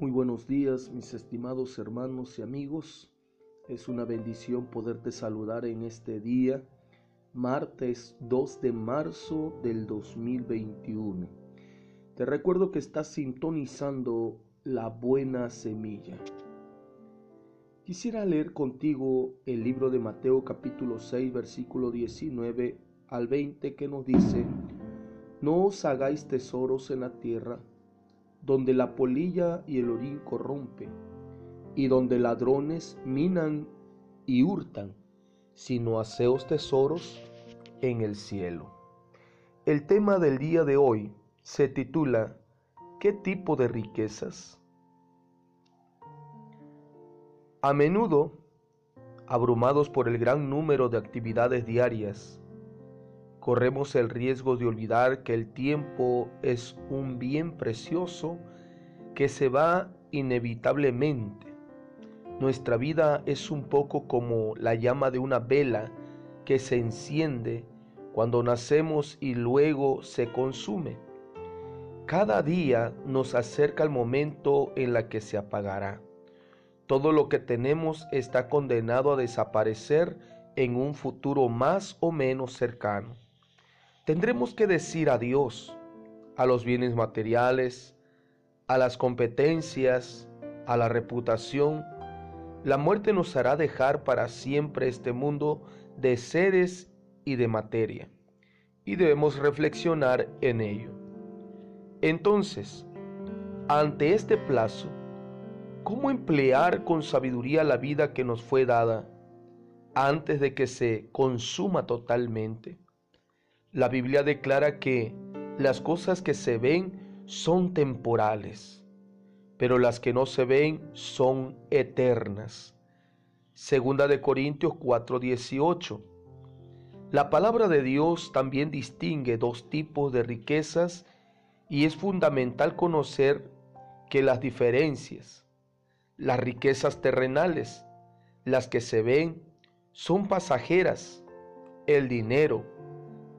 Muy buenos días, mis estimados hermanos y amigos. Es una bendición poderte saludar en este día, martes 2 de marzo del 2021. Te recuerdo que estás sintonizando la buena semilla. Quisiera leer contigo el libro de Mateo capítulo 6 versículo 19 al 20 que nos dice, No os hagáis tesoros en la tierra, donde la polilla y el orín corrompen, y donde ladrones minan y hurtan, sino haceos tesoros en el cielo. El tema del día de hoy se titula ¿Qué tipo de riquezas? A menudo, abrumados por el gran número de actividades diarias, corremos el riesgo de olvidar que el tiempo es un bien precioso que se va inevitablemente. Nuestra vida es un poco como la llama de una vela que se enciende cuando nacemos y luego se consume. Cada día nos acerca el momento en la que se apagará. Todo lo que tenemos está condenado a desaparecer en un futuro más o menos cercano. Tendremos que decir adiós a los bienes materiales, a las competencias, a la reputación. La muerte nos hará dejar para siempre este mundo de seres y de materia, y debemos reflexionar en ello. Entonces, ante este plazo, ¿cómo emplear con sabiduría la vida que nos fue dada antes de que se consuma totalmente? La Biblia declara que las cosas que se ven son temporales, pero las que no se ven son eternas. Segunda de Corintios 4:18. La palabra de Dios también distingue dos tipos de riquezas y es fundamental conocer que las diferencias, las riquezas terrenales, las que se ven, son pasajeras. El dinero,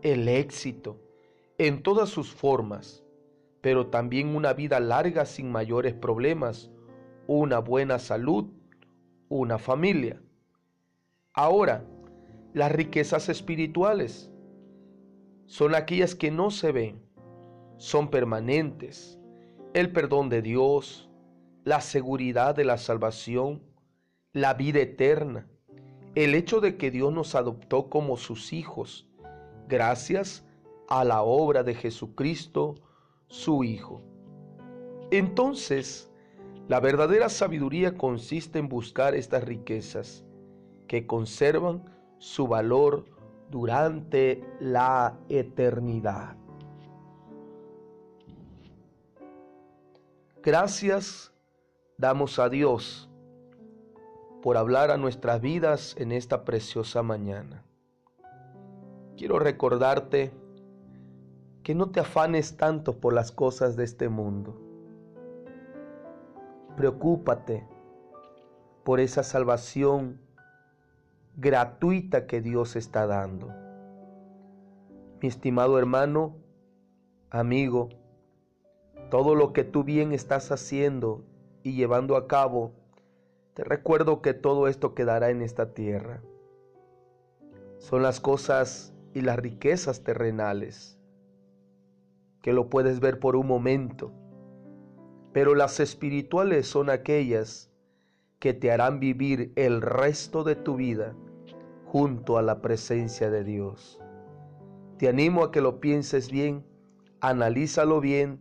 el éxito en todas sus formas, pero también una vida larga sin mayores problemas, una buena salud, una familia. Ahora, las riquezas espirituales son aquellas que no se ven, son permanentes, el perdón de Dios, la seguridad de la salvación, la vida eterna, el hecho de que Dios nos adoptó como sus hijos, gracias a la obra de Jesucristo, su Hijo. Entonces, la verdadera sabiduría consiste en buscar estas riquezas que conservan su valor durante la eternidad. Gracias damos a Dios por hablar a nuestras vidas en esta preciosa mañana quiero recordarte que no te afanes tanto por las cosas de este mundo. Preocúpate por esa salvación gratuita que Dios está dando. Mi estimado hermano, amigo, todo lo que tú bien estás haciendo y llevando a cabo, te recuerdo que todo esto quedará en esta tierra. Son las cosas y las riquezas terrenales, que lo puedes ver por un momento, pero las espirituales son aquellas que te harán vivir el resto de tu vida junto a la presencia de Dios. Te animo a que lo pienses bien, analízalo bien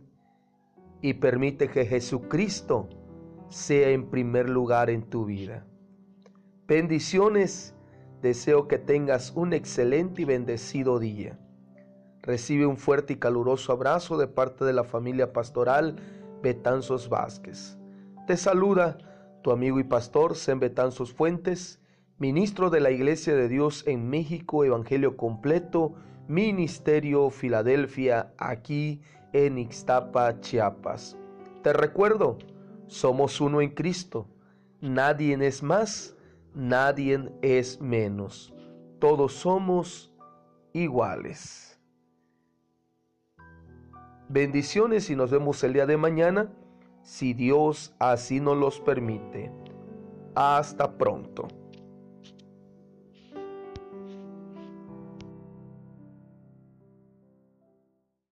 y permite que Jesucristo sea en primer lugar en tu vida. Bendiciones Deseo que tengas un excelente y bendecido día. Recibe un fuerte y caluroso abrazo de parte de la familia pastoral Betanzos Vázquez. Te saluda tu amigo y pastor Sen Betanzos Fuentes, ministro de la Iglesia de Dios en México, Evangelio Completo, Ministerio Filadelfia, aquí en Ixtapa, Chiapas. Te recuerdo, somos uno en Cristo, nadie es más nadie es menos. Todos somos iguales. Bendiciones y nos vemos el día de mañana si Dios así nos los permite. Hasta pronto.